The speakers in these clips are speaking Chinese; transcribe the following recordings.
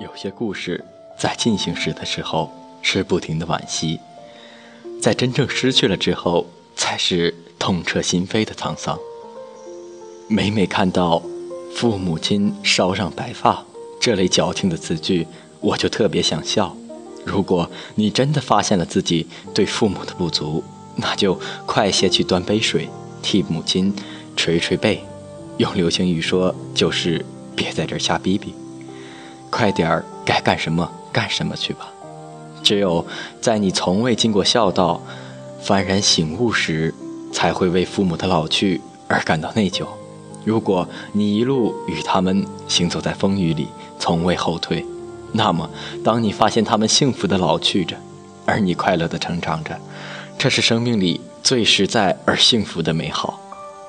有些故事在进行时的时候是不停的惋惜，在真正失去了之后，才是痛彻心扉的沧桑。每每看到“父母亲烧上白发”这类矫情的词句，我就特别想笑。如果你真的发现了自己对父母的不足，那就快些去端杯水，替母亲捶捶背。用流行语说，就是别在这儿瞎逼逼。快点儿，该干什么干什么去吧。只有在你从未经过孝道、幡然醒悟时，才会为父母的老去而感到内疚。如果你一路与他们行走在风雨里，从未后退，那么当你发现他们幸福的老去着，而你快乐的成长着，这是生命里最实在而幸福的美好。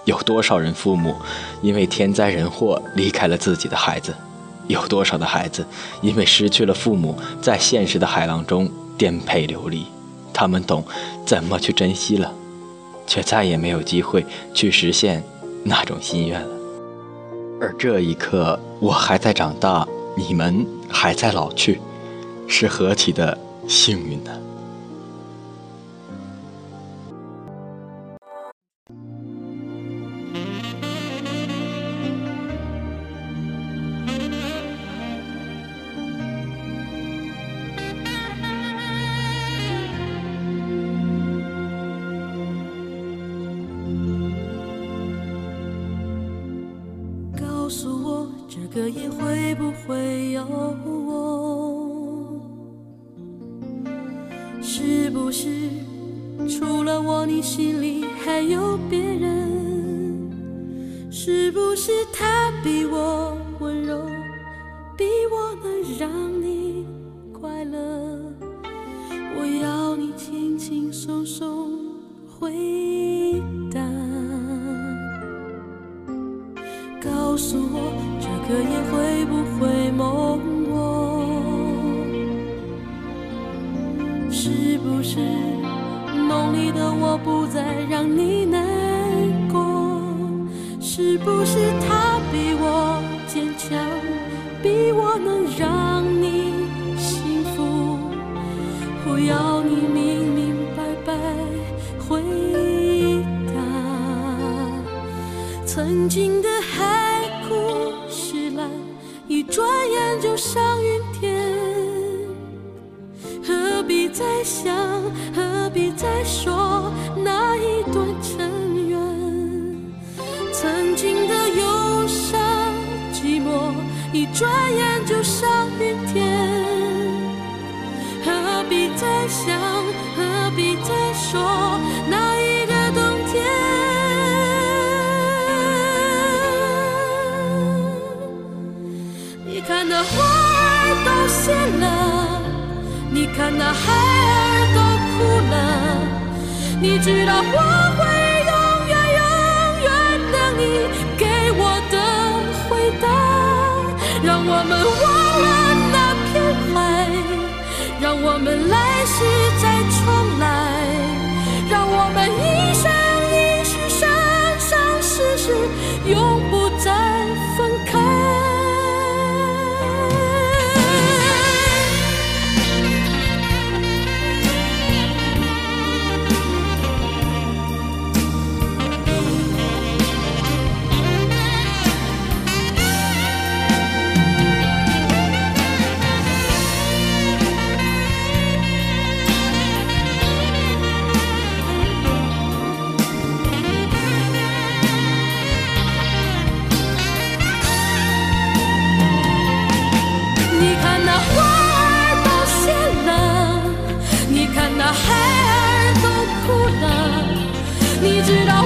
有多少人父母因为天灾人祸离开了自己的孩子？有多少的孩子因为失去了父母，在现实的海浪中颠沛流离？他们懂怎么去珍惜了，却再也没有机会去实现那种心愿了。而这一刻，我还在长大，你们还在老去，是何其的幸运呢？告诉我，这个夜会不会有我？是不是除了我，你心里还有别人？是不是他比我温柔，比我能让你快乐？我要你轻轻松松回答，告诉我。这个夜会不会梦我？是不是梦里的我不再让你难过？是不是他比我坚强，比我能让你幸福？我要你明明白白回答，曾经的海枯石烂。一转眼就上云天，何必再想，那花儿都谢了，你看那孩儿都哭了，你知道我会永远永远等你给我的回答。让我们忘了那片海，让我们来世再重来，让我们一生一世生生世世永你知道我。